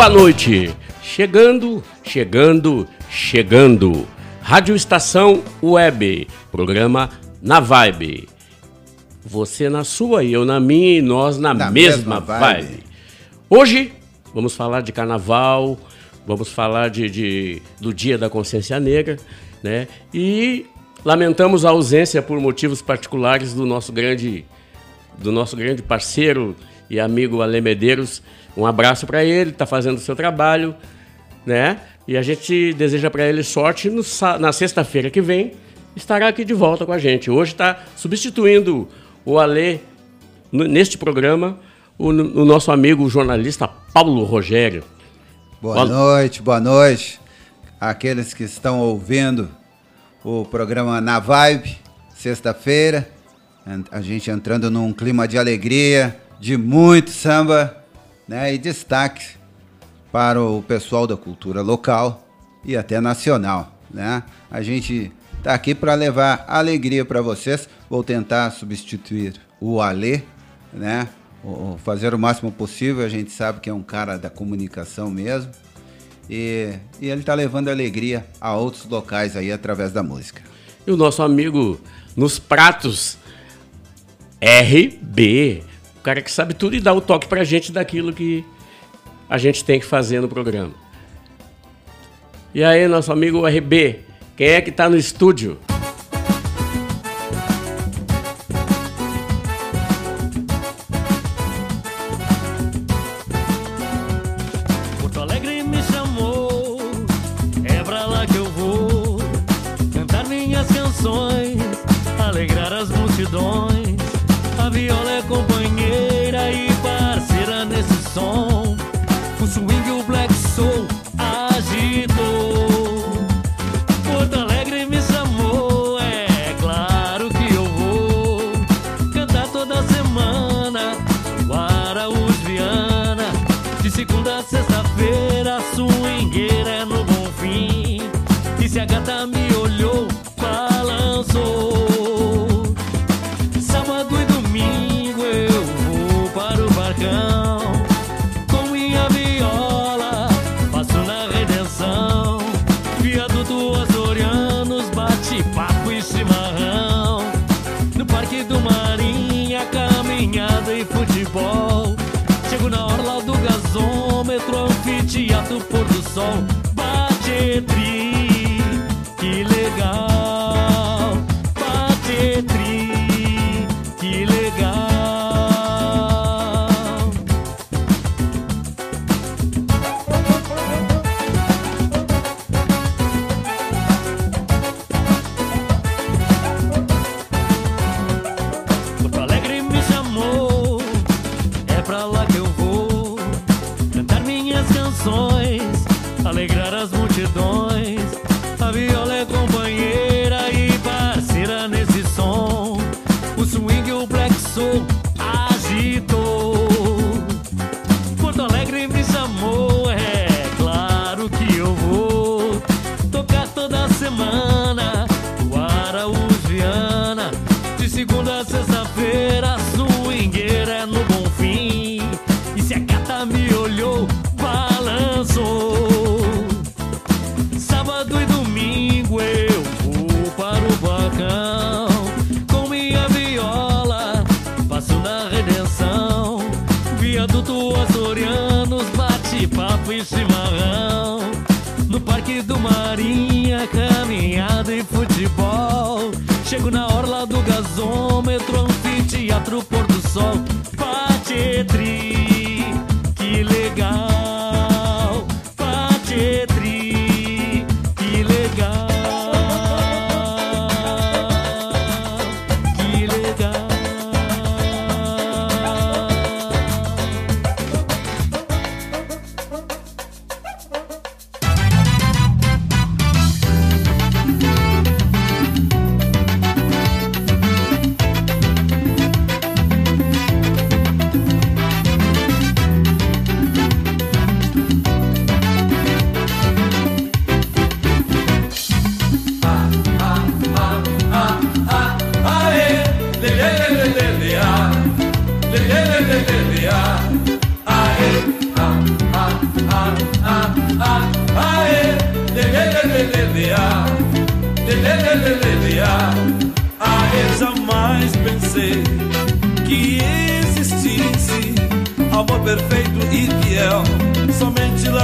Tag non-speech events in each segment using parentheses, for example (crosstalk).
Boa noite. Chegando, chegando, chegando. Rádio Estação Web, programa Na Vibe. Você na sua e eu na minha e nós na, na mesma, mesma vibe. vibe. Hoje vamos falar de carnaval, vamos falar de, de, do Dia da Consciência Negra, né? E lamentamos a ausência por motivos particulares do nosso grande, do nosso grande parceiro e amigo Ale Medeiros, um abraço para ele, está fazendo o seu trabalho, né? E a gente deseja para ele sorte no, na sexta-feira que vem, estará aqui de volta com a gente. Hoje está substituindo o Alê neste programa, o, o, nosso amigo jornalista Paulo Rogério. Boa, boa noite, boa noite. Aqueles que estão ouvindo o programa Na Vibe, sexta-feira, a gente entrando num clima de alegria, de muito samba né, e destaque para o pessoal da cultura local e até nacional. Né? A gente está aqui para levar alegria para vocês. Vou tentar substituir o Alê, né? fazer o máximo possível. A gente sabe que é um cara da comunicação mesmo. E, e ele está levando alegria a outros locais aí através da música. E o nosso amigo nos pratos RB o cara que sabe tudo e dá o toque pra gente daquilo que a gente tem que fazer no programa. E aí, nosso amigo RB, quem é que tá no estúdio? Patri, que legal,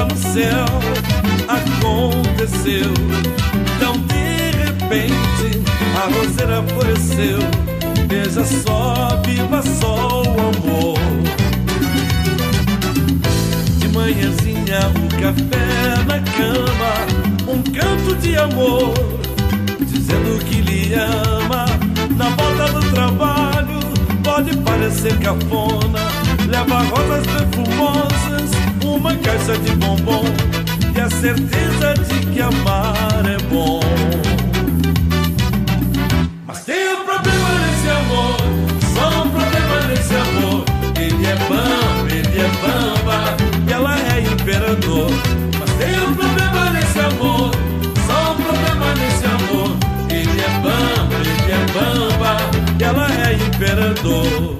no céu aconteceu. Então de repente a roseira floresceu. Veja só, viva só o amor. De manhãzinha um café na cama, um canto de amor, dizendo que lhe ama. Na volta do trabalho pode parecer cafona, leva rosas perfumosas, uma caixa de bombom e a certeza de que amar é bom. Mas tem um problema nesse amor, só um problema nesse amor. Ele é bamba, ele é bamba, e ela é imperador. Mas tem um problema nesse amor, só um problema nesse amor. Ele é bamba, ele é bamba, e ela é imperador.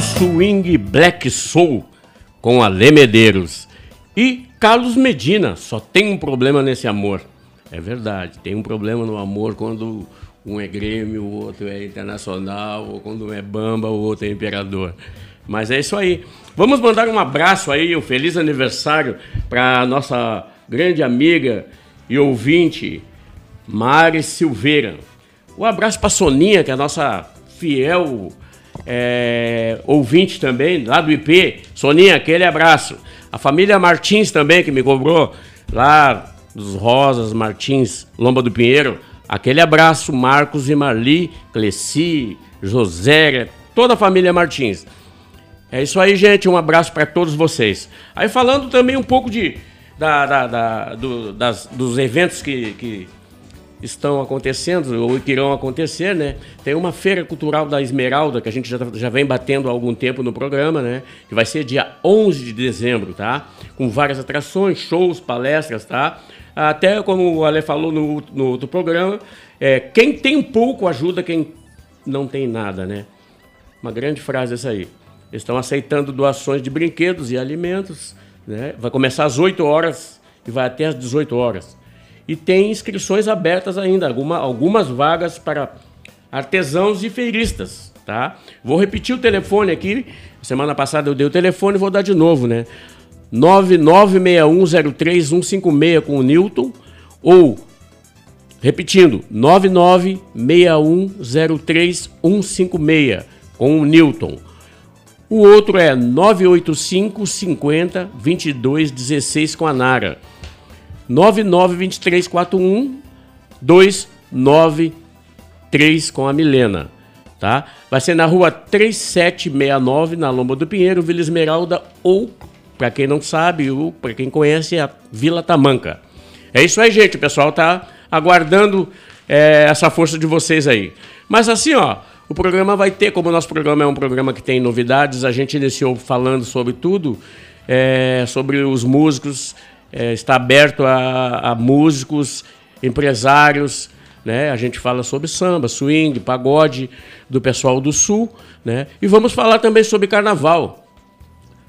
Swing Black Soul com Alê Medeiros. E Carlos Medina, só tem um problema nesse amor. É verdade, tem um problema no amor quando um é Grêmio, o outro é Internacional, ou quando um é Bamba, o outro é Imperador. Mas é isso aí. Vamos mandar um abraço aí, um feliz aniversário para nossa grande amiga e ouvinte, Mari Silveira. Um abraço para Soninha, que é a nossa fiel é, ouvinte também, lá do IP. Soninha, aquele abraço. A família Martins também, que me cobrou lá dos Rosas Martins, Lomba do Pinheiro. Aquele abraço, Marcos e Marli, Cleci, José, toda a família Martins. É isso aí, gente. Um abraço para todos vocês. Aí falando também um pouco de, da, da- da- do- das- dos eventos que, que estão acontecendo ou que irão acontecer, né? Tem uma feira cultural da Esmeralda que a gente já, já vem batendo há algum tempo no programa, né? Que vai ser dia 11 de dezembro, tá? Com várias atrações, shows, palestras, tá? Até como o Ale falou no, no outro programa, é, quem tem pouco ajuda quem não tem nada, né? Uma grande frase essa aí. Estão aceitando doações de brinquedos e alimentos. Né? Vai começar às 8 horas e vai até às 18 horas. E tem inscrições abertas ainda, alguma, algumas vagas para artesãos e feiristas. Tá? Vou repetir o telefone aqui. Semana passada eu dei o telefone, vou dar de novo, né? 996103156 com o Newton ou Repetindo, 996103156 com o Newton. O outro é 985 50 22 16 com a Nara. 992341 29 3 com a Milena. Tá? Vai ser na rua 3769, na Lomba do Pinheiro, Vila Esmeralda, ou, para quem não sabe, ou para quem conhece, a Vila Tamanca. É isso aí, gente. O pessoal tá aguardando é, essa força de vocês aí. Mas assim, ó, o programa vai ter, como o nosso programa é um programa que tem novidades, a gente iniciou falando sobre tudo, é, sobre os músicos, é, está aberto a, a músicos, empresários, né? A gente fala sobre samba, swing, pagode do pessoal do Sul, né? E vamos falar também sobre carnaval.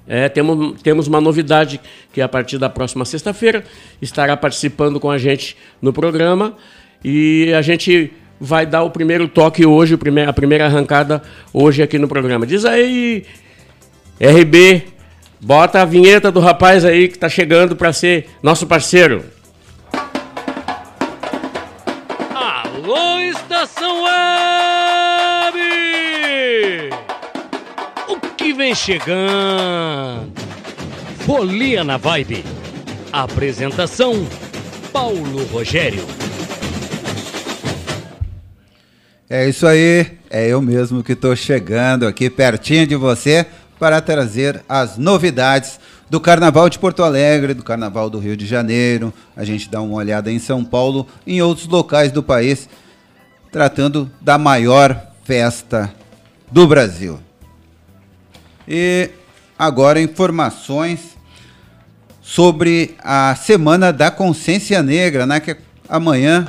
É, temos, temos uma novidade que a partir da próxima sexta-feira estará participando com a gente no programa e a gente vai dar o primeiro toque hoje, a primeira arrancada hoje aqui no programa. Diz aí, RB, bota a vinheta do rapaz aí que está chegando para ser nosso parceiro. Alô, Estação Web! O que vem chegando? Folia na Vibe. Apresentação: Paulo Rogério. É isso aí, é eu mesmo que estou chegando aqui pertinho de você para trazer as novidades do Carnaval de Porto Alegre, do Carnaval do Rio de Janeiro. A gente dá uma olhada em São Paulo, em outros locais do país, tratando da maior festa do Brasil. E agora informações sobre a Semana da Consciência Negra, né? Que é amanhã,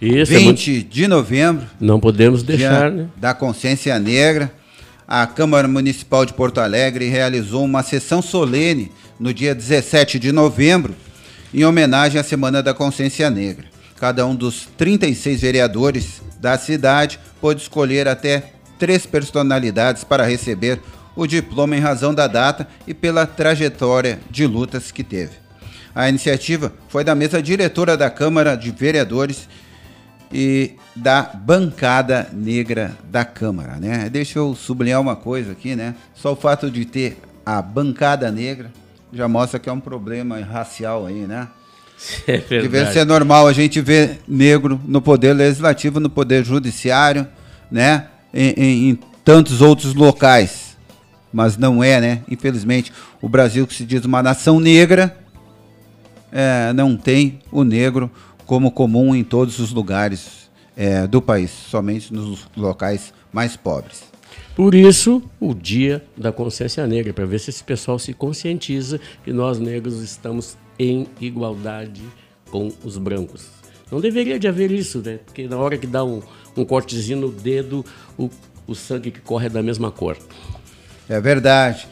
Isso, 20 é muito... de novembro, Não podemos deixar, né? da Consciência Negra. A Câmara Municipal de Porto Alegre realizou uma sessão solene no dia 17 de novembro, em homenagem à Semana da Consciência Negra. Cada um dos 36 vereadores da cidade pôde escolher até três personalidades para receber o diploma em razão da data e pela trajetória de lutas que teve. A iniciativa foi da mesa diretora da Câmara de Vereadores e da bancada negra da Câmara, né? Deixa eu sublinhar uma coisa aqui, né? Só o fato de ter a bancada negra já mostra que é um problema racial aí, né? (laughs) É verdade. ser normal a gente ver negro no poder legislativo, no poder judiciário, né? Em, em- em tantos outros locais. Mas não é, né? Infelizmente, o Brasil, que se diz uma nação negra, é, não tem o negro como comum em todos os lugares é, do país, somente nos locais mais pobres. Por isso, o Dia da Consciência Negra, para ver se esse pessoal se conscientiza que nós negros estamos em igualdade com os brancos. Não deveria de haver isso, né? Porque na hora que dá um, um cortezinho no dedo, o, o sangue que corre é da mesma cor. É verdade.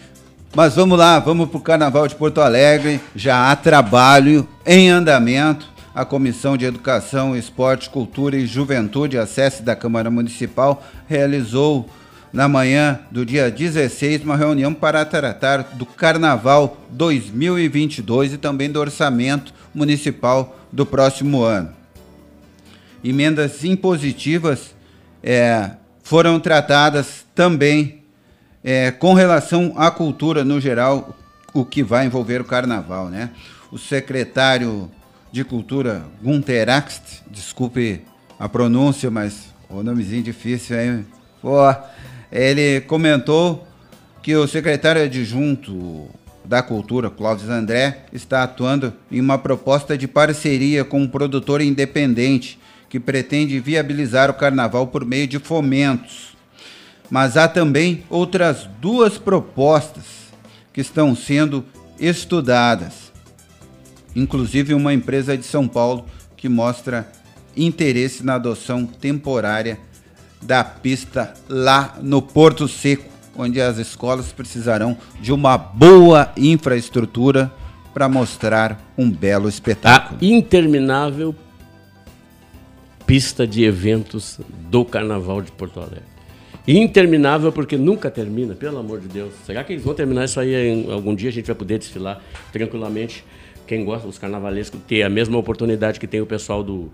Mas vamos lá, vamos para o Carnaval de Porto Alegre. Já há trabalho em andamento. A Comissão de Educação, Esporte, Cultura e Juventude, a SESC da Câmara Municipal, realizou na manhã do dia 16 uma reunião para tratar do Carnaval 2022 e também do orçamento municipal do próximo ano emendas impositivas é, foram tratadas também é, com relação à cultura no geral, o que vai envolver o carnaval, né? O secretário de Cultura, Gunter Axt, desculpe a pronúncia, mas o nomezinho difícil aí, pô, ele comentou que o secretário adjunto da Cultura, Clóvis André, está atuando em uma proposta de parceria com um produtor independente que pretende viabilizar o carnaval por meio de fomentos. Mas há também outras duas propostas que estão sendo estudadas. Inclusive uma empresa de São Paulo que mostra interesse na adoção temporária da pista lá no Porto Seco, onde as escolas precisarão de uma boa infraestrutura para mostrar um belo A espetáculo. interminável pista de eventos do Carnaval de Porto Alegre. Interminável porque nunca termina, pelo amor de Deus. Será que eles vão terminar isso aí algum dia? A gente vai poder desfilar tranquilamente. Quem gosta dos carnavalescos ter a mesma oportunidade que tem o pessoal do,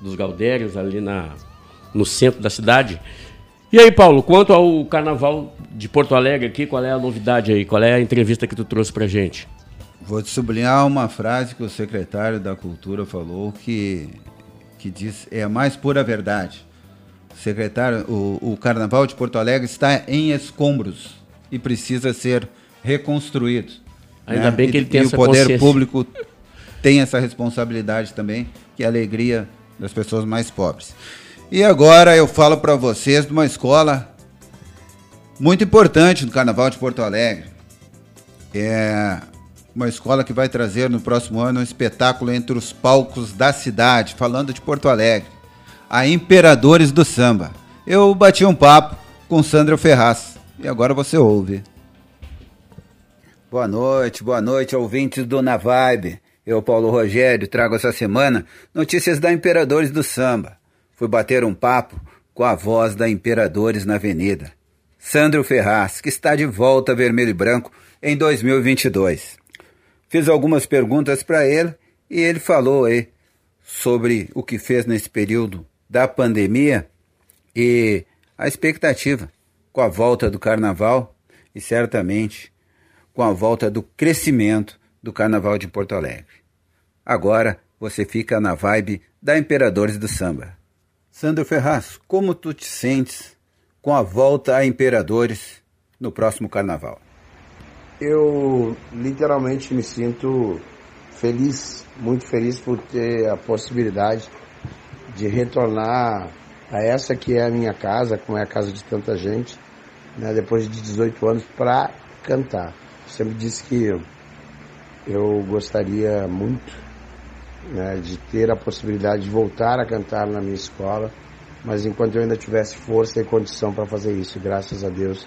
dos Galdérios ali na, no centro da cidade. E aí, Paulo, quanto ao Carnaval de Porto Alegre aqui, qual é a novidade aí? Qual é a entrevista que tu trouxe pra gente? Vou te sublinhar uma frase que o secretário da Cultura falou que, que diz é a mais pura verdade. secretário, o, o Carnaval de Porto Alegre está em escombros e precisa ser reconstruído. Ainda bem que ele tem e essa o poder público tem essa responsabilidade também, que é a alegria das pessoas mais pobres. E agora eu falo para vocês de uma escola muito importante no Carnaval de Porto Alegre. É uma escola que vai trazer no próximo ano um espetáculo entre os palcos da cidade, falando de Porto Alegre, a Imperadores do Samba. Eu bati um papo com Sandra Ferraz e agora você ouve. Boa noite, boa noite, ouvintes do Na Vibe. Eu, Paulo Rogério, trago essa semana notícias da Imperadores do Samba. Fui bater um papo com a voz da Imperadores na Avenida. Sandro Ferraz, que está de volta Vermelho e Branco em 2022. Fiz algumas perguntas para ele e ele falou aí sobre o que fez nesse período da pandemia e a expectativa com a volta do carnaval e certamente com a volta do crescimento do carnaval de Porto Alegre. Agora você fica na vibe da Imperadores do Samba. Sandro Ferraz, como tu te sentes com a volta a Imperadores no próximo carnaval? Eu literalmente me sinto feliz, muito feliz por ter a possibilidade de retornar a essa que é a minha casa, como é a casa de tanta gente, né, depois de 18 anos, para cantar. Sempre disse que eu, eu gostaria muito né, de ter a possibilidade de voltar a cantar na minha escola, mas enquanto eu ainda tivesse força e condição para fazer isso, graças a Deus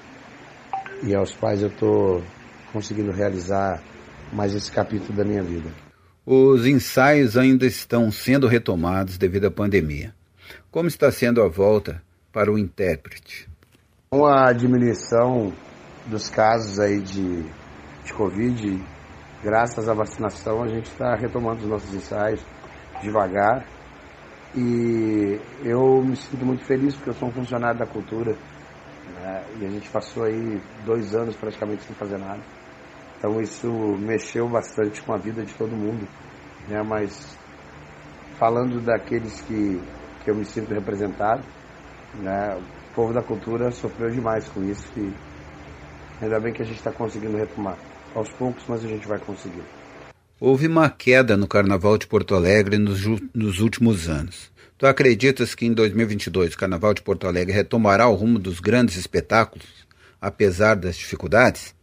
e aos pais, eu estou conseguindo realizar mais esse capítulo da minha vida. Os ensaios ainda estão sendo retomados devido à pandemia. Como está sendo a volta para o intérprete? Com a diminuição dos casos aí de, de Covid, graças à vacinação, a gente está retomando os nossos ensaios devagar. E eu me sinto muito feliz porque eu sou um funcionário da cultura né? e a gente passou aí dois anos praticamente sem fazer nada. Então isso mexeu bastante com a vida de todo mundo, né? Mas falando daqueles que, que eu me sinto representado, né? O povo da cultura sofreu demais com isso e ainda bem que a gente está conseguindo retomar. Aos poucos, mas a gente vai conseguir. Houve uma queda no Carnaval de Porto Alegre nos, nos últimos anos. Tu acreditas que em 2022 o Carnaval de Porto Alegre retomará o rumo dos grandes espetáculos, apesar das dificuldades?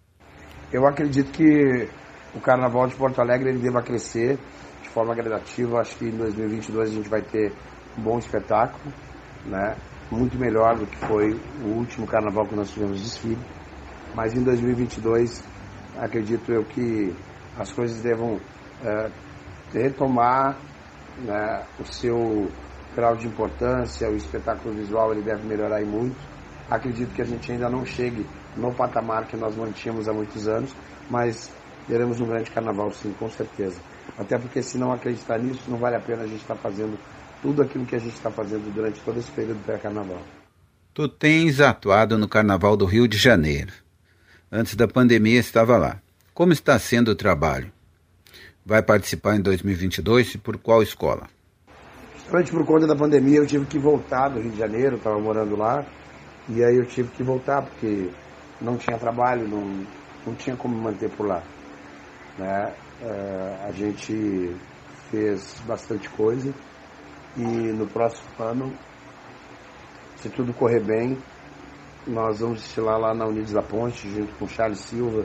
Eu acredito que o Carnaval de Porto Alegre ele deva crescer de forma gradativa. Acho que em 2022 a gente vai ter um bom espetáculo, né? muito melhor do que foi o último Carnaval que nós tivemos desfile. Mas em 2022 acredito eu que as coisas devam é, retomar né, o seu grau de importância, o espetáculo visual ele deve melhorar e muito. Acredito que a gente ainda não chegue no patamar que nós mantínhamos há muitos anos, mas teremos um grande carnaval sim, com certeza. Até porque se não acreditar nisso, não vale a pena a gente estar fazendo tudo aquilo que a gente está fazendo durante todo esse período pré-carnaval. Tu tens atuado no Carnaval do Rio de Janeiro. Antes da pandemia estava lá. Como está sendo o trabalho? Vai participar em 2022 e por qual escola? Justamente por conta da pandemia eu tive que voltar do Rio de Janeiro, estava morando lá, e aí eu tive que voltar porque não tinha trabalho, não, não tinha como manter por lá. Né? Uh, a gente fez bastante coisa e no próximo ano, se tudo correr bem, nós vamos estilar lá na Unidos da Ponte, junto com o Charles Silva,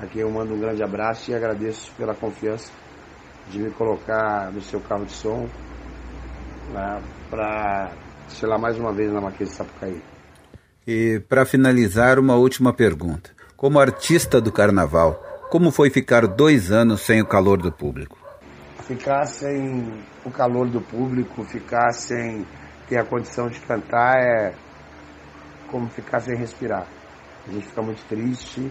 a quem eu mando um grande abraço e agradeço pela confiança de me colocar no seu carro de som né, para estilar mais uma vez na Marquês de Sapucaí. E para finalizar, uma última pergunta. Como artista do carnaval, como foi ficar dois anos sem o calor do público? Ficar sem o calor do público, ficar sem ter a condição de cantar é como ficar sem respirar. A gente fica muito triste,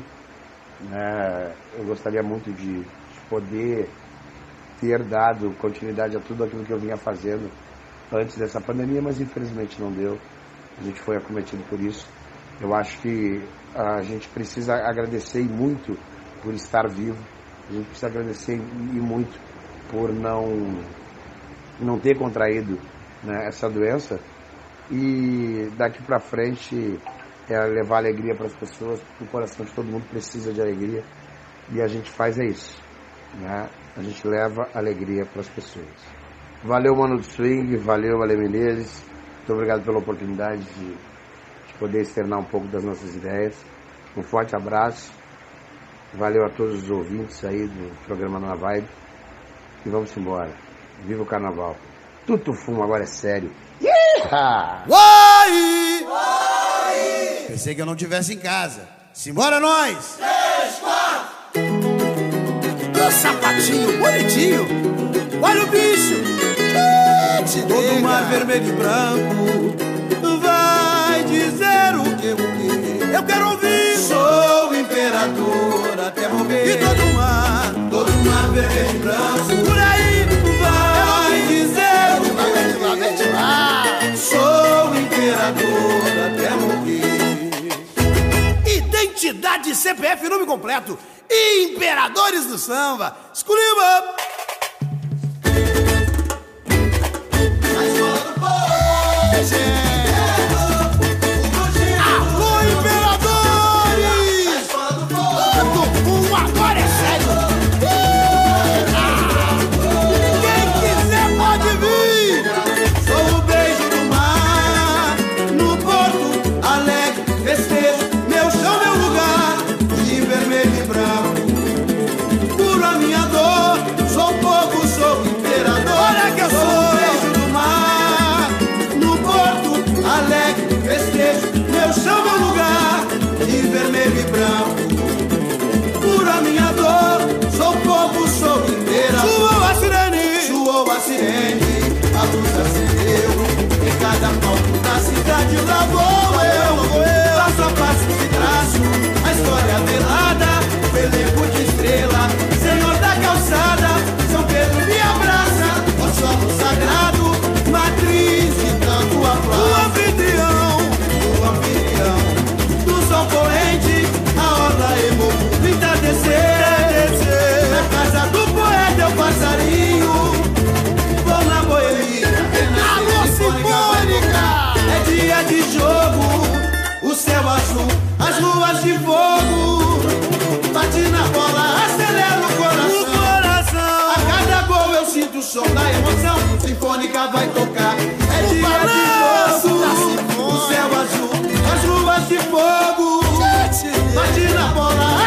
né? Eu gostaria muito de, de poder ter dado continuidade a tudo aquilo que eu vinha fazendo antes dessa pandemia, mas infelizmente não deu. A gente foi acometido por isso. Eu acho que a gente precisa agradecer muito por estar vivo. A gente precisa agradecer e muito por não não ter contraído né, essa doença e daqui para frente é levar alegria para as pessoas, porque o coração de todo mundo precisa de alegria e a gente faz é isso, né? A gente leva alegria para as pessoas. Valeu, Mano do Swing, valeu, Ale Menezes. Muito obrigado pela oportunidade de, de poder externar um pouco das nossas ideias. Um forte abraço. Valeu a todos os ouvintes aí do programa Na Vibe. E vamos embora. Viva o carnaval. Tudo fumo agora é sério. Yeah! Uai! Pensei que eu não tivesse em casa. Simbora nós! Três, quatro! Do sapatinho bonitinho! Olha o bicho! Te Todo mar vermelho e branco vai dizer o que, o quê? Eu quero ouvir! Sou imperador até morrer! E todo mar, todo mar vermelho e branco! Por aí! amor até morrer. Identidade CPF, nome completo. Imperadores do Samba. Esculhamba! vai tocar. É o dia de jogo, tá o céu azul, as luvas de fogo. Gente. Bate na bola.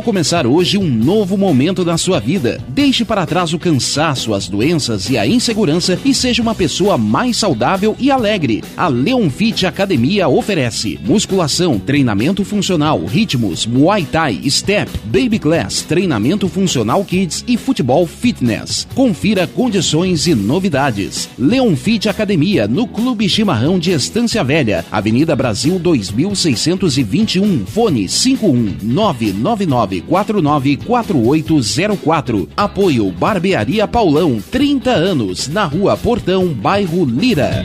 Tal começar hoje um novo momento da sua vida? Deixe para trás o cansaço, as doenças e a insegurança e seja uma pessoa mais saudável e alegre. A Leon Fit Academia oferece musculação, treinamento funcional, ritmos, muay thai, step, baby class, treinamento funcional kids e futebol fitness. Confira condições e novidades. Leon Fit Academia no Clube Chimarrão de Estância Velha, Avenida Brasil 2621, fone 51999 99494804. Apoio Barbearia Paulão, 30 anos, na Rua Portão, bairro Lira.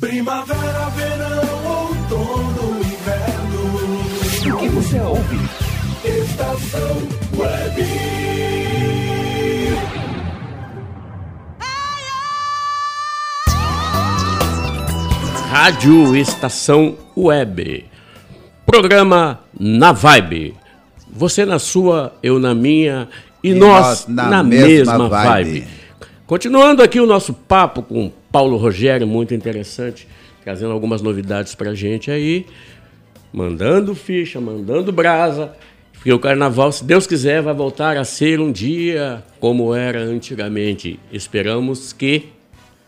Primavera, verão, outono, inverno. O que você ouve? Estação Web. Rádio Estação Web. Programa Na Vibe. Você na sua, eu na minha e, E nós, nós na na, mesma mesma, vibe. vibe. Continuando aqui o nosso papo com Paulo Rogério, muito interessante, trazendo algumas novidades pra gente aí, mandando ficha, mandando brasa, porque o carnaval, se Deus quiser, vai voltar a ser um dia como era antigamente. Esperamos que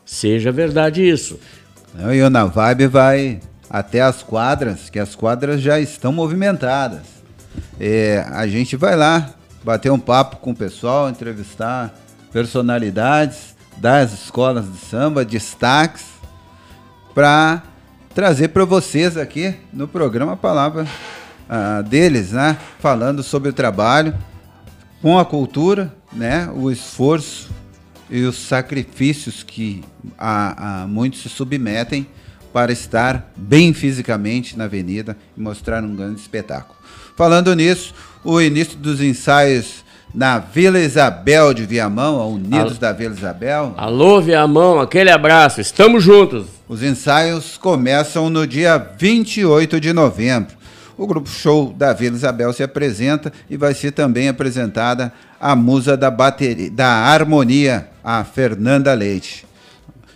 seja verdade isso. Não, E o Na Vibe vai até as quadras, que as quadras já estão movimentadas. É, a gente vai lá bater um papo com o pessoal, entrevistar personalidades das escolas de samba, destaques, para trazer para vocês aqui no programa a palavra ah, deles, né? Falando sobre o trabalho com a cultura, né? O esforço e os sacrifícios que a, a muitos se submetem para estar bem fisicamente na avenida e mostrar um grande espetáculo. Falando nisso, o início dos ensaios na Vila Isabel de Viamão, a Unidos Alô. da Vila Isabel. Alô, Viamão, aquele abraço, estamos juntos. Os ensaios começam no dia 28 de novembro. O grupo show da Vila Isabel se apresenta e vai ser também apresentada a musa da bateria, da harmonia, a Fernanda Leite.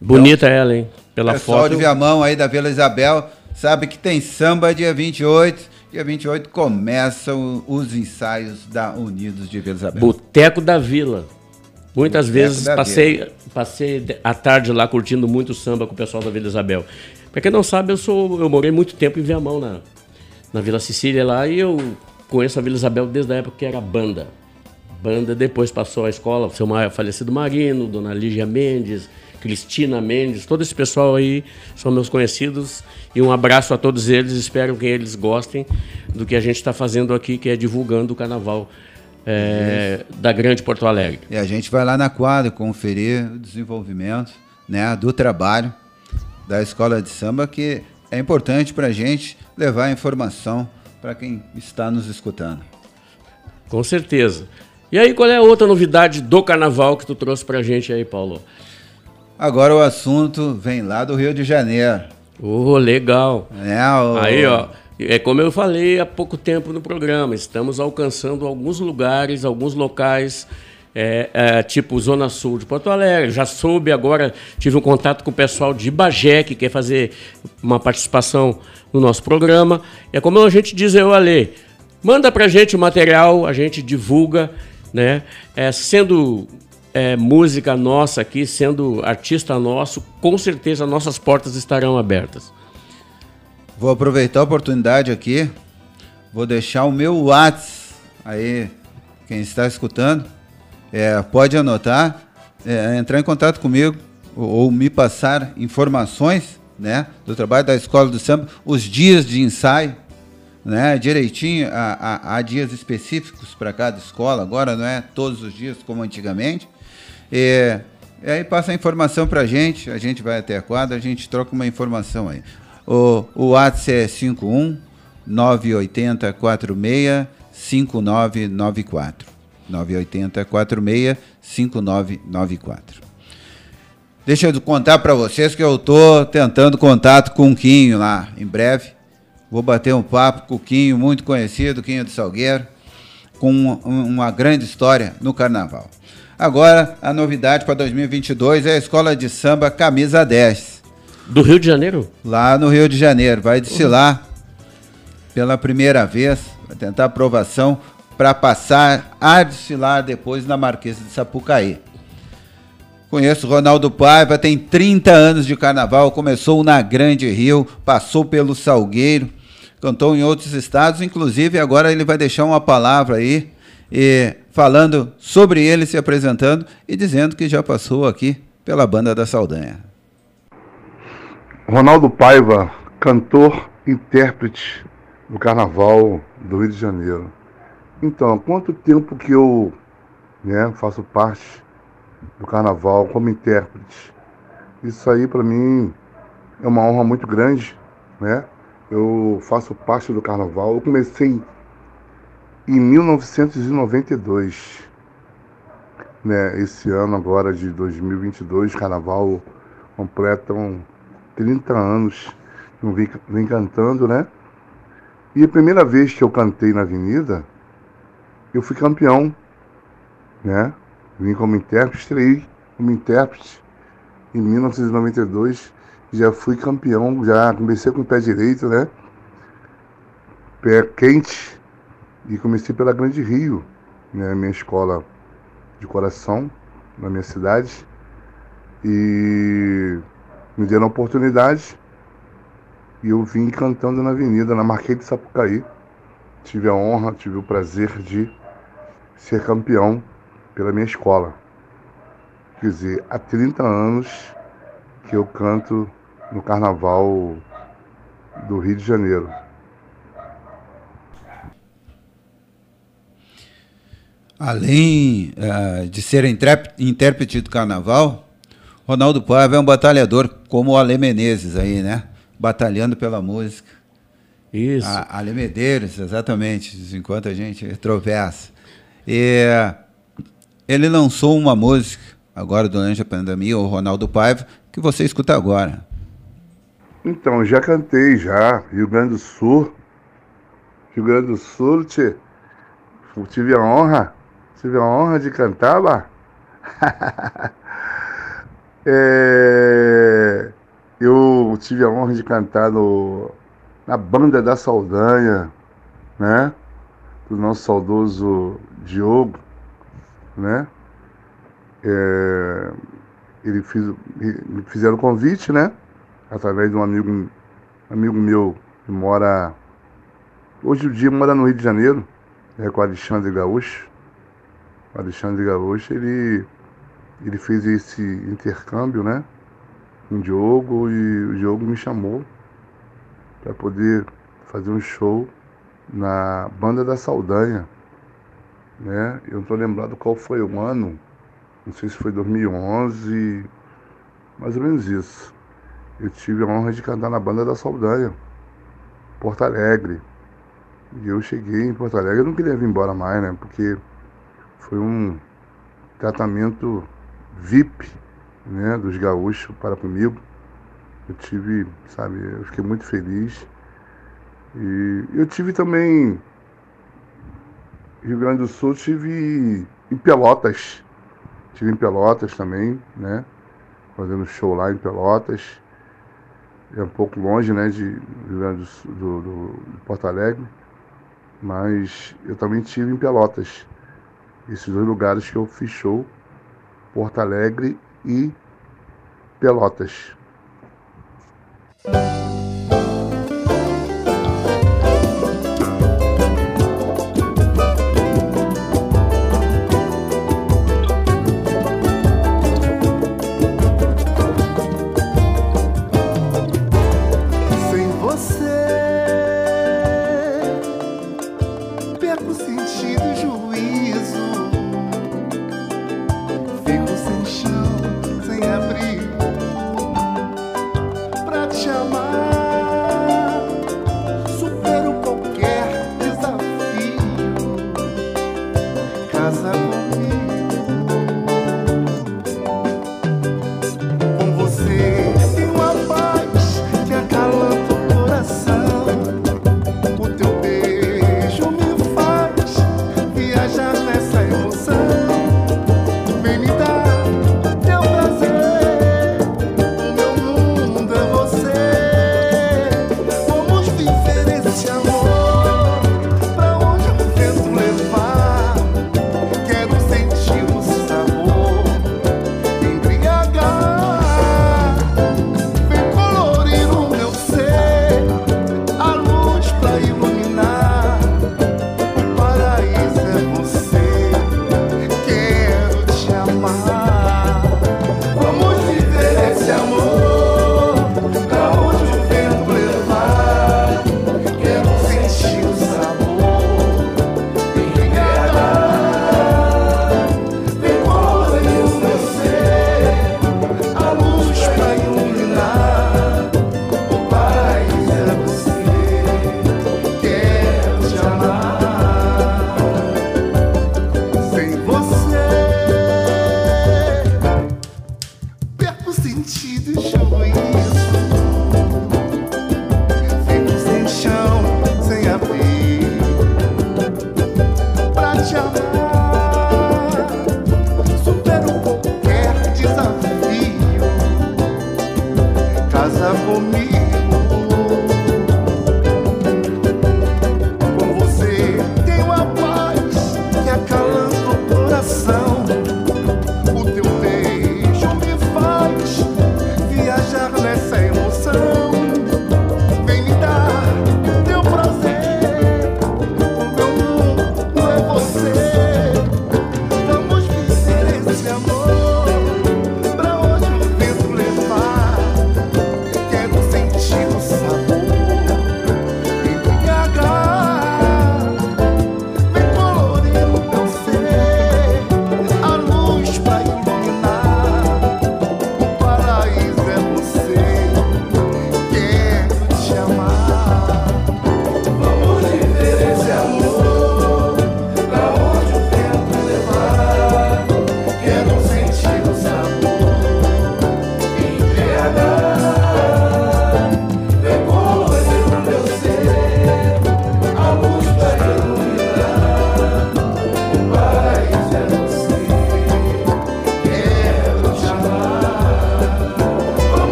Bonita ela, hein? Pela Pessoal foto. de Viamão aí da Vila Isabel, sabe que tem samba dia 28. Dia 28 começam os ensaios da Unidos de Vila Isabel. Boteco da Vila. Muitas Boteco vezes passei, Vila. passei a tarde lá curtindo muito samba com o pessoal da Vila Isabel. Pra quem não sabe, eu sou eu morei muito tempo em Viamão, na, na Vila Sicília lá, e eu conheço a Vila Isabel desde a época que era banda. Banda depois passou a escola, seu falecido Marino, Dona Lígia Mendes, Cristina Mendes, todo esse pessoal aí são meus conhecidos. E um abraço a todos eles, espero que eles gostem do que a gente está fazendo aqui, que é divulgando o carnaval é, da Grande Porto Alegre. E a gente vai lá na quadra conferir o desenvolvimento né, do trabalho da escola de samba, que é importante para a gente levar informação para quem está nos escutando. Com certeza. E aí, qual é a outra novidade do carnaval que tu trouxe pra gente aí, Paulo? Agora o assunto vem lá do Rio de Janeiro. Oh, legal. É, o- Aí, ó, é como eu falei há pouco tempo no programa, estamos alcançando alguns lugares, alguns locais, é, é, tipo Zona Sul de Porto Alegre. Já soube agora, tive um contato com o pessoal de Bagé, que quer fazer uma participação no nosso programa. É como a gente diz, eu, Ale, manda pra gente o material, a gente divulga, né? É, sendo é, música nossa aqui, sendo artista nosso, com certeza nossas portas estarão abertas. Vou aproveitar a oportunidade aqui, vou deixar o meu WhatsApp aí, quem está escutando, é, pode anotar, é, entrar em contato comigo ou, ou me passar informações né, do trabalho da Escola do Samba, os dias de ensaio, né, direitinho, há, há- há dias específicos para cada escola, agora não é todos os dias como antigamente. E, e aí passa a informação para a gente, a gente vai até a quadra, a gente troca uma informação aí. O, o WhatsApp é 51 980 46 5994. 980 46 5994. Deixa eu contar para vocês que eu tô tentando contato com o Quinho lá, em breve. Vou bater um papo com o Quinho, muito conhecido, Quinho do Salgueiro, com um- uma grande história no carnaval. Agora, a novidade para 2022 é a Escola de Samba Camisa 10. Do Rio de Janeiro? Lá no Rio de Janeiro. Vai desfilar pela primeira vez, vai tentar aprovação para passar a desfilar depois na Marquesa de Sapucaí. Conheço Ronaldo Paiva, tem 30 anos de carnaval, começou na Grande Rio, passou pelo Salgueiro, cantou em outros estados, inclusive agora ele vai deixar uma palavra aí, e falando sobre ele, se apresentando e dizendo que já passou aqui pela Banda da Saldanha. Ronaldo Paiva, cantor, intérprete do Carnaval do Rio de Janeiro. Então, há quanto tempo que eu né, faço parte do Carnaval como intérprete? Isso aí para mim é uma honra muito grande, né? Eu faço parte do Carnaval. Eu comecei em 1992, né? Esse ano agora de 2022, Carnaval completam 30 anos que eu vim, cantando, né? E a primeira vez que eu cantei na Avenida, eu fui campeão, né? Vim como intérprete, estreiei como intérprete em 1992, já fui campeão, já comecei com o pé direito, né? Pé quente, e comecei pela Grande Rio, né? Minha escola de coração, na minha cidade. E me deram a oportunidade e eu vim cantando na avenida, na Marquês de Sapucaí. Tive a honra, tive o prazer de ser campeão pela minha escola. Quer dizer, há 30 anos que eu canto no Carnaval do Rio de Janeiro. Além eh, de ser intérprete do carnaval, Ronaldo Paiva é um batalhador como o Ale Menezes aí, né? Batalhando pela música. Isso. A, Ale Medeiros, exatamente, enquanto a gente tropeça. E ele lançou uma música, agora durante a pandemia, o Ronaldo Paiva, que você escuta agora. Então, já cantei já, Rio Grande do Sul. Rio Grande do Sul, tchê. Eu tive a honra, tive a honra de cantar. (laughs) É, eu tive a honra de cantar no, na banda da Saldanha, né? Do nosso saudoso Diogo, né? É, ele fiz, me fizeram convite, né? Através de um amigo, amigo meu que mora. Hoje o dia mora no Rio de Janeiro, é com Alexandre Gaúcho. Alexandre Gaúcho, ele, ele fez esse intercâmbio, né? Com o Diogo e o Diogo me chamou para poder fazer um show na Banda da Saldanha. Né? Eu não estou lembrado qual foi o ano, não sei se foi 2011, mais ou menos isso. Eu tive a honra de cantar na Banda da Saldanha, Porto Alegre. E eu cheguei em Porto Alegre, eu não queria vir embora mais, né? Porque foi um tratamento VIP, né, dos gaúchos para comigo. Eu tive, sabe, eu fiquei muito feliz. E eu tive também Rio Grande do Sul, tive em Pelotas. Tive em Pelotas também, né? Fazendo show lá em Pelotas. É um pouco longe, né, de Rio Grande do, Sul, do, do Porto Alegre. Mas eu também tive em Pelotas. Esses dois lugares que eu fiz show, Porto Alegre e Pelotas.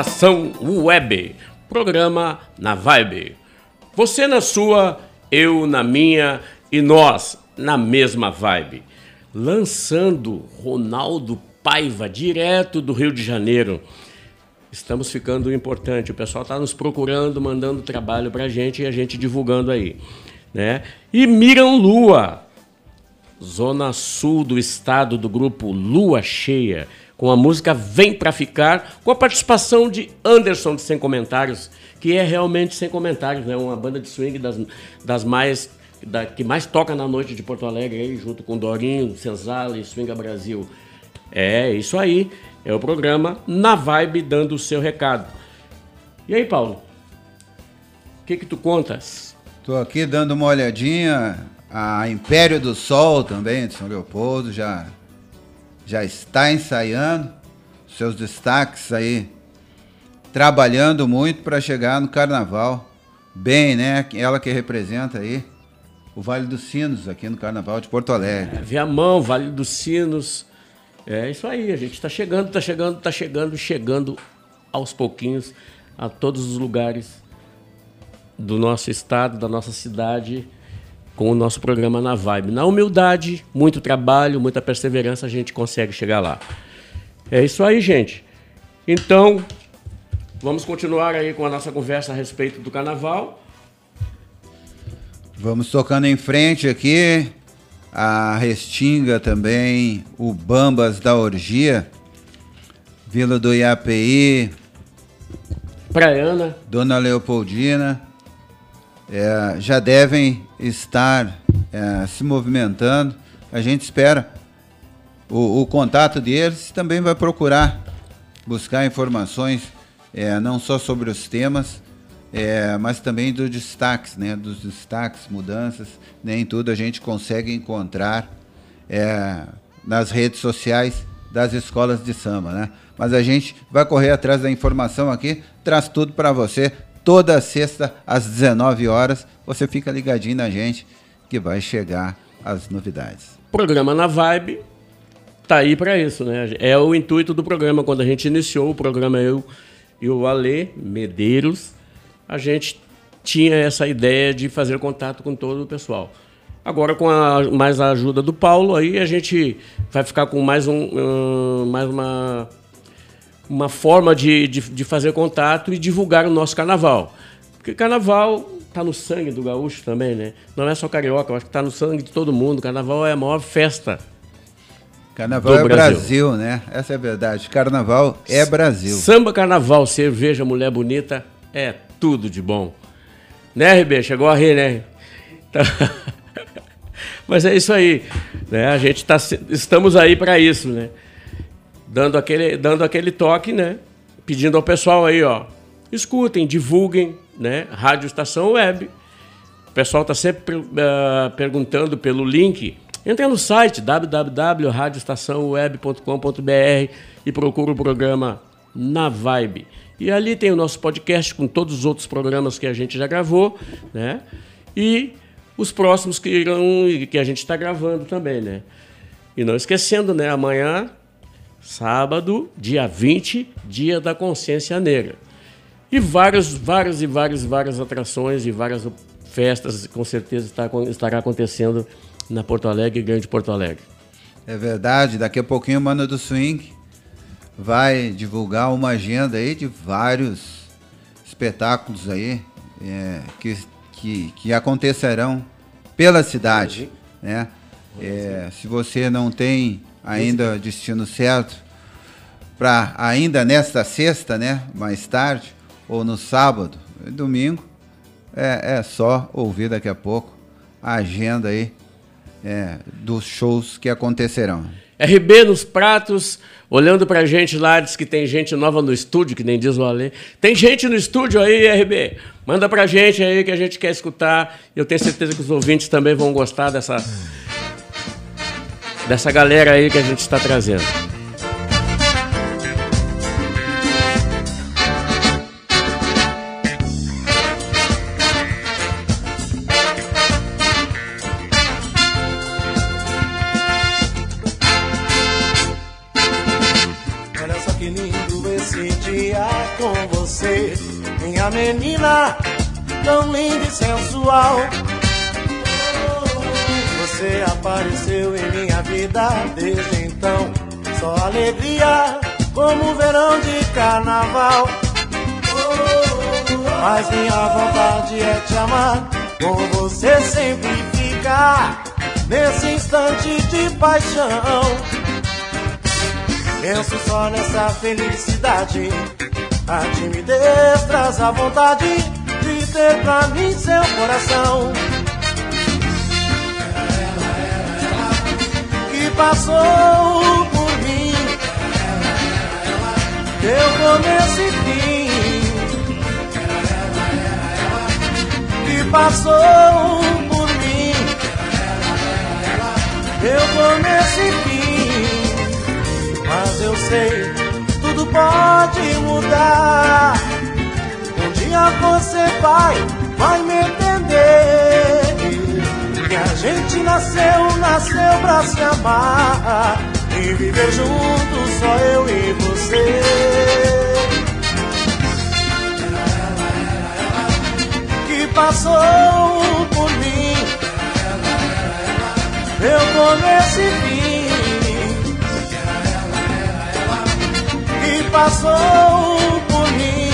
Estação Web, programa na Vibe. Você na sua, eu na minha e nós na mesma vibe. Lançando Ronaldo Paiva direto do Rio de Janeiro. Estamos ficando importante, o pessoal está nos procurando, mandando trabalho para a gente e a gente divulgando aí. Né? E Miram Lua, zona sul do estado do grupo Lua Cheia, com a música Vem Pra Ficar, com a participação de Anderson de Sem Comentários, que é realmente sem comentários, né? Uma banda de swing das, das mais. Da, que mais toca na noite de Porto Alegre, aí, junto com Dorinho, Senzala e Swinga Brasil. É isso aí, é o programa Na Vibe dando o seu recado. E aí, Paulo? O que que tu contas? Tô aqui dando uma olhadinha a Império do Sol também de São Leopoldo já já está ensaiando seus destaques aí, trabalhando muito para chegar no carnaval. Bem, né? Ela que representa aí o Vale dos Sinos aqui no Carnaval de Porto Alegre. É, Viamão, Vale dos Sinos. É isso aí, a gente está chegando, está chegando, está chegando, chegando aos pouquinhos a todos os lugares do nosso estado, da nossa cidade, com o nosso programa na Vibe. Na humildade, muito trabalho, muita perseverança, a gente consegue chegar lá. É isso aí, gente. Então, vamos continuar aí com a nossa conversa a respeito do carnaval. Vamos tocando em frente aqui. A Restinga também, o Bambas da Orgia, Vila do Iapi, Praiana, Dona Leopoldina, é, já devem estar é, se movimentando. A gente espera o, o contato deles também vai procurar buscar informações é, não só sobre os temas, é, mas também dos destaques, né? Dos destaques, mudanças, nem tudo a gente consegue encontrar é, nas redes sociais das escolas de samba, né? Mas a gente vai correr atrás da informação aqui, traz tudo para você toda sexta às 19 horas. Você fica ligadinho na gente que vai chegar as novidades. Programa na Vibe tá aí para isso, né? É o intuito do programa quando a gente iniciou o programa eu e o Ale Medeiros a gente tinha essa ideia de fazer contato com todo o pessoal. Agora, com a, mais a ajuda do Paulo, aí a gente vai ficar com mais, um, mais uma, uma forma de, de, de, fazer contato e divulgar o nosso carnaval. Porque carnaval está no sangue do gaúcho também, né? Não é só carioca, eu acho que está no sangue de todo mundo. Carnaval é a maior festa. Carnaval é Brasil. Brasil, né? Essa é a verdade. Carnaval é Brasil. Samba, carnaval, cerveja, mulher bonita, é tudo de bom. Né, RB? Chegou a rir, né? Então... (laughs) Mas é isso aí. Né? A gente tá, estamos aí para isso, né? Dando aquele, dando aquele toque, né? Pedindo ao pessoal aí, ó. Escutem, divulguem, né? Rádio Estação Web. O pessoal está sempre uh, perguntando pelo link. Entre no site www.radioestaçãoweb.com.br e procura o programa Na Vibe. E ali tem o nosso podcast com todos os outros programas que a gente já gravou, né? E os próximos que irão que a gente está gravando também, né? E não esquecendo, né? Amanhã, sábado, dia 20, dia da consciência negra. E várias, várias e várias, várias atrações e várias festas, com certeza está, estará acontecendo na Porto Alegre, Grande Porto Alegre. É verdade, daqui a pouquinho o Mano do Swing vai divulgar uma agenda aí de vários espetáculos aí é, que, que, que acontecerão pela cidade, né? É, se você não tem ainda destino certo para ainda nesta sexta, né? Mais tarde ou no sábado, domingo, é, é só ouvir daqui a pouco a agenda aí é, dos shows que acontecerão. RB nos pratos, olhando pra gente lá, diz que tem gente nova no estúdio, que nem diz o Ale. Tem gente no estúdio aí, RB? Manda pra gente aí que a gente quer escutar. Eu tenho certeza que os ouvintes também vão gostar dessa, dessa galera aí que a gente está trazendo. menina tão linda e sensual. Você apareceu em minha vida desde então. Só alegria como o verão de carnaval. Mas minha vontade é te amar, com você sempre ficar nesse instante de paixão. Penso só nessa felicidade a timidez traz a vontade de ter pra mim seu coração. Passou por mim, teu começo e fim. Que passou por mim, teu começo e fim. sei, tudo pode mudar. Um dia você vai, vai me entender. Que a gente nasceu, nasceu pra se amar. E viver juntos, só eu e você. Que passou por mim. Eu começo e fim. Que passou por mim.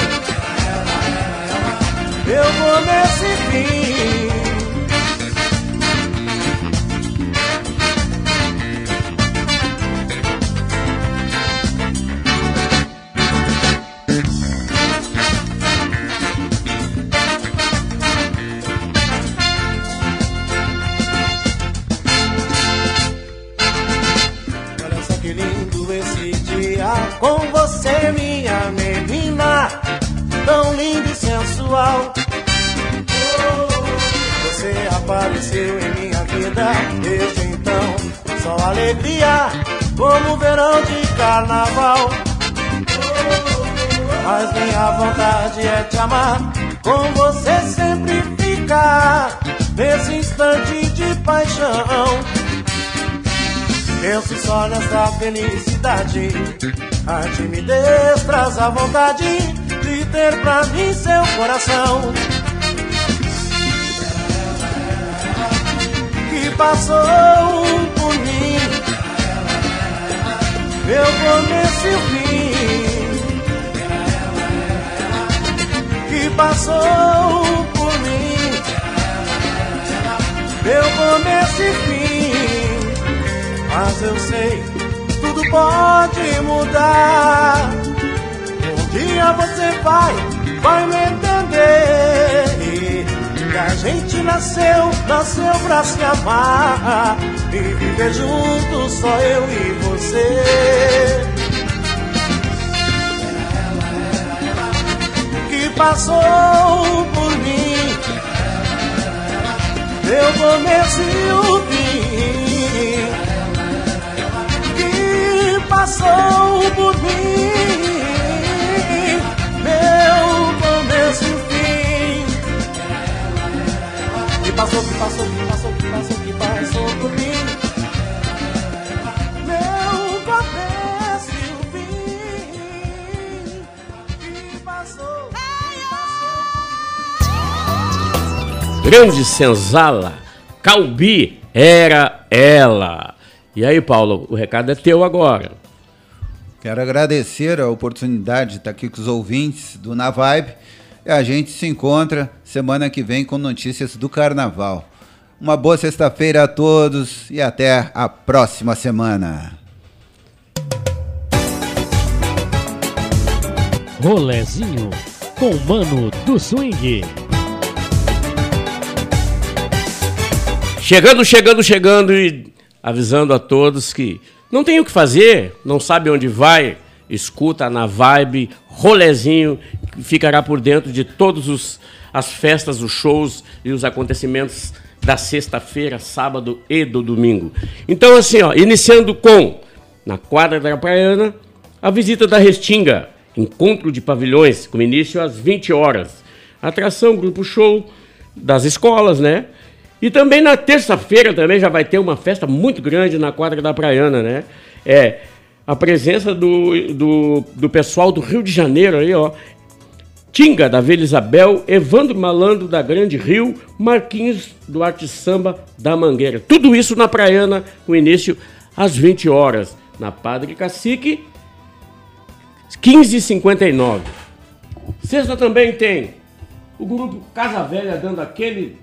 Eu começo e fim. Em minha vida desde então, só alegria, como verão de carnaval. Mas minha vontade é te amar, com você sempre ficar, nesse instante de paixão. Penso só nessa felicidade. A timidez traz a vontade de ter pra mim seu coração. Passou por mim. Meu começo e o fim. Que passou por mim. Meu começo e fim. Mas eu sei, tudo pode mudar. Um dia você vai, vai me entender. Que a gente nasceu, nasceu pra se amar. E viver juntos, só eu e você. Que passou por mim. Meu começo e o fim que passou por mim. Meu começo e o fim. Passou, que passou, que passou, que passou, que passou por mim. Meu começo e o fim. Que passou. Grande senzala, Calbi era ela. E aí, Paulo, o recado é teu agora. Quero agradecer a oportunidade de estar aqui com os ouvintes do Na Vibe. E a gente se encontra semana que vem com notícias do carnaval. Uma boa sexta-feira a todos e até a próxima semana. Rolezinho com o Mano do Swing. Chegando, chegando, chegando e avisando a todos que não tem o que fazer, não sabe onde vai, escuta na vibe, rolezinho, ficará por dentro de todas as festas, os shows e os acontecimentos da sexta-feira, sábado e do domingo. Então, assim, ó, iniciando com, na quadra da Praiana, a visita da Restinga, encontro de pavilhões, com início às 20 horas. Atração, grupo show das escolas, né? E também na terça-feira também já vai ter uma festa muito grande na quadra da Praiana, né? É a presença do, do, do pessoal do Rio de Janeiro aí, ó. Tinga, da Vila Isabel, Evandro Malandro, da Grande Rio, Marquinhos do Arte Samba, da Mangueira. Tudo isso na Praiana, com início às 20 horas. Na Padre Cacique, 15h59. Sexta também tem o grupo Casa Velha dando aquele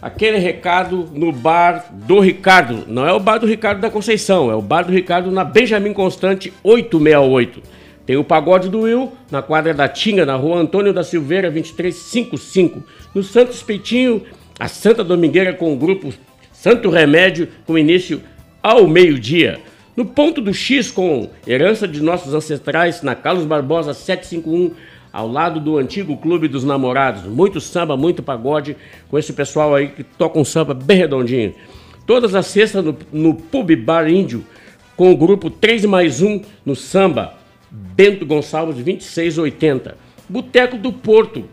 aquele recado no bar do Ricardo. Não é o bar do Ricardo da Conceição, é o bar do Ricardo na Benjamin Constante 868. Tem o Pagode do Will na quadra da Tinga, na rua Antônio da Silveira 2355. No Santos Peitinho, a Santa Domingueira com o grupo Santo Remédio, com início ao meio-dia. No ponto do X com herança de nossos ancestrais, na Carlos Barbosa 751, ao lado do antigo Clube dos Namorados. Muito samba, muito pagode, com esse pessoal aí que toca um samba bem redondinho. Todas as sextas no, no Pub Bar Índio, com o grupo 3 mais 1 no samba, Bento Gonçalves 2680. Boteco do Porto,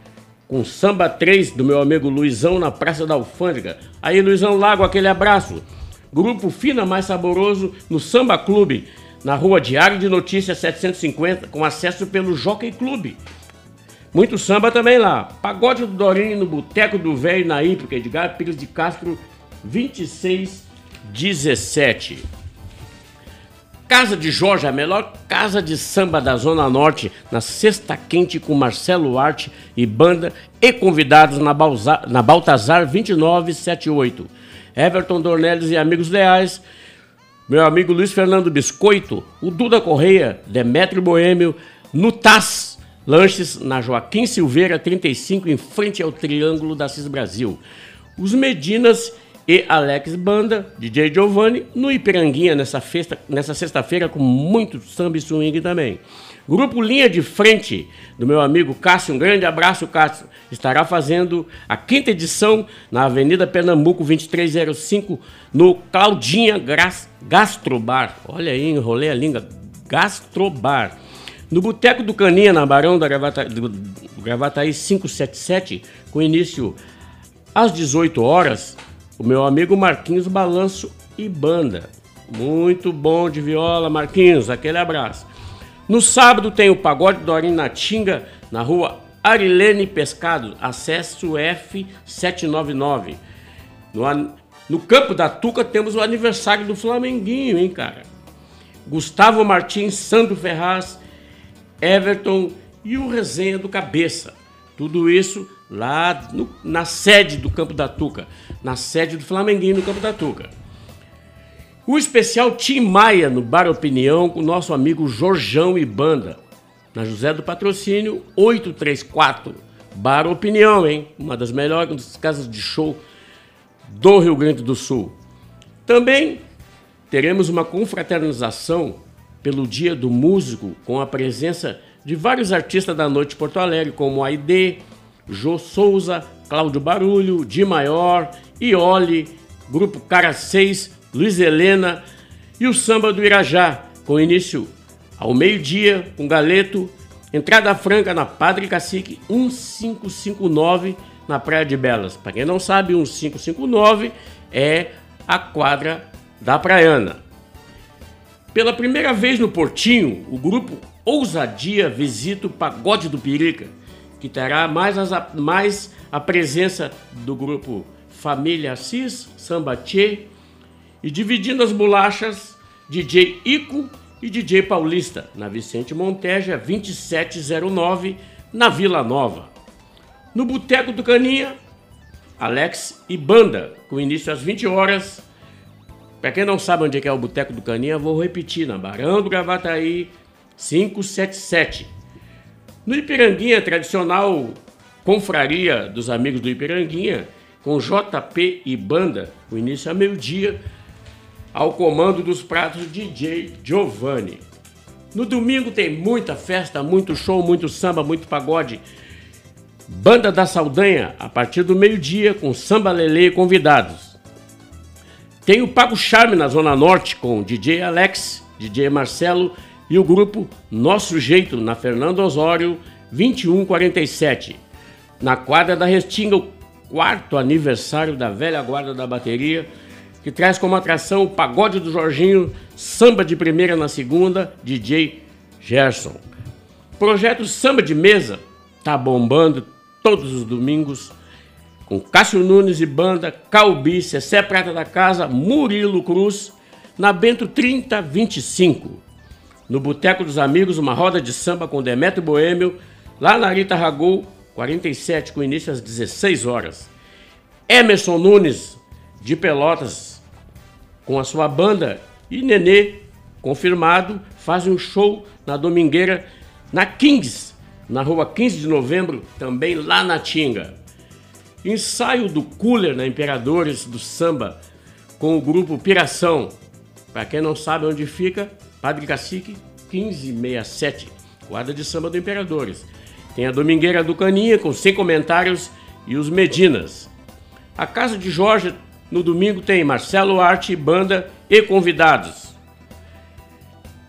com samba 3 do meu amigo Luizão na Praça da Alfândega. Aí, Luizão Lago, aquele abraço. Grupo Fina Mais Saboroso no Samba Clube, na rua Diário de Notícias 750, com acesso pelo Jockey Clube. Muito samba também lá. Pagode do Dorinho no Boteco do Velho na Hípica, Edgar Pires de Castro 2617. Casa de Jorge, a melhor casa de samba da Zona Norte, na Sexta Quente com Marcelo Arte e banda e convidados na, Balza, na Baltazar 2978. Everton Dornelles e amigos leais, meu amigo Luiz Fernando Biscoito, o Duda Correia, Demetrio Boêmio, no TAS Lanches, na Joaquim Silveira 35, em frente ao Triângulo da Cis Brasil. Os Medinas e Alex Banda, DJ Giovanni, no Ipiranguinha nessa, festa, nessa sexta-feira com muito samba e swing também. Grupo Linha de Frente, do meu amigo Cássio, um grande abraço, Cássio, estará fazendo a quinta edição na Avenida Pernambuco 2305, no Claudinha Gastrobar. Olha aí, enrolei a língua, Gastrobar. No Boteco do Caninha, na Barão da Gravata, do Gravataí 577, com início às 18 horas, o meu amigo Marquinhos Balanço e Banda. Muito bom de viola, Marquinhos, aquele abraço. No sábado tem o Pagode Dorim na Tinga, na rua Arilene Pescado, acesso F799. No, no campo da Tuca temos o aniversário do Flamenguinho, hein, cara? Gustavo Martins, Sandro Ferraz, Everton e o Resenha do Cabeça. Tudo isso lá no, na sede do Campo da Tuca, na sede do Flamenguinho no Campo da Tuca. O especial Tim Maia no Bar Opinião com nosso amigo Jorjão e Banda, na José do Patrocínio 834. Bar Opinião, hein? Uma das melhores casas de show do Rio Grande do Sul. Também teremos uma confraternização pelo Dia do Músico com a presença de vários artistas da noite de Porto Alegre, como Aide, Jô Souza, Cláudio Barulho, Di Maior, Ioli, Grupo Cara 6, Luiz Helena e o Samba do Irajá, com início ao meio-dia, com Galeto, entrada franca na Padre Cacique 1559, na Praia de Belas. Para quem não sabe, 1559 é a quadra da Praiana. Pela primeira vez no Portinho, o grupo Ousadia visita o Pagode do Pirica que terá mais, as, mais a presença do grupo Família Assis, Samba Tchê, e dividindo as bolachas, DJ Ico e DJ Paulista, na Vicente Monteja 2709, na Vila Nova. No Boteco do Caninha, Alex e Banda, com início às 20 horas. Para quem não sabe onde é, é o Boteco do Caninha, vou repetir, na Barão do Gravataí 577. No Ipiranguinha, tradicional confraria dos amigos do Ipiranguinha, com JP e banda, o início é meio-dia, ao comando dos pratos DJ Giovanni. No domingo tem muita festa, muito show, muito samba, muito pagode. Banda da Saldanha, a partir do meio-dia, com samba lele convidados. Tem o Pago Charme na Zona Norte, com DJ Alex, DJ Marcelo e o grupo Nosso Jeito, na Fernando Osório, 2147. Na quadra da Restinga, o quarto aniversário da velha guarda da bateria, que traz como atração o pagode do Jorginho, samba de primeira na segunda, DJ Gerson. Projeto Samba de Mesa tá bombando todos os domingos com Cássio Nunes e banda, Calbi, Cessé Prata da Casa, Murilo Cruz, na Bento 3025. No Boteco dos Amigos, uma roda de samba com Demetrio Boêmio, lá na Rita Ragul, 47, com início às 16 horas. Emerson Nunes, de Pelotas, com a sua banda, e Nenê, confirmado, faz um show na Domingueira, na Kings, na rua 15 de novembro, também lá na Tinga. Ensaio do Cooler na Imperadores do Samba, com o grupo Piração. Para quem não sabe onde fica, Padre Cacique 1567, quadra de samba do Imperadores. Tem a Domingueira do Caninha com 100 comentários e os Medinas. A Casa de Jorge no domingo tem Marcelo Arte, banda e convidados.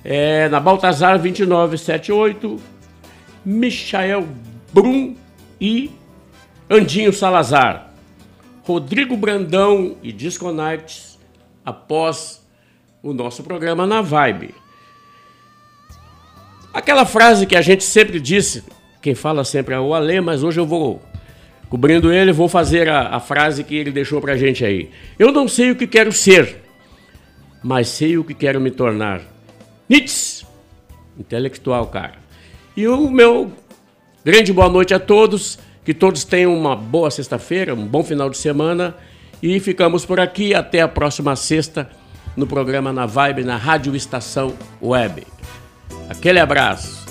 É, na Baltazar 2978, Michael Brum e Andinho Salazar. Rodrigo Brandão e Disco Nights após o nosso programa na Vibe. Aquela frase que a gente sempre disse, quem fala sempre é o Alê, mas hoje eu vou, cobrindo ele, vou fazer a, a frase que ele deixou pra gente aí. Eu não sei o que quero ser, mas sei o que quero me tornar. Nietzsche, intelectual, cara. E o meu grande boa noite a todos, que todos tenham uma boa sexta-feira, um bom final de semana e ficamos por aqui até a próxima sexta no programa Na Vibe na Rádio Estação Web. Aquele abraço.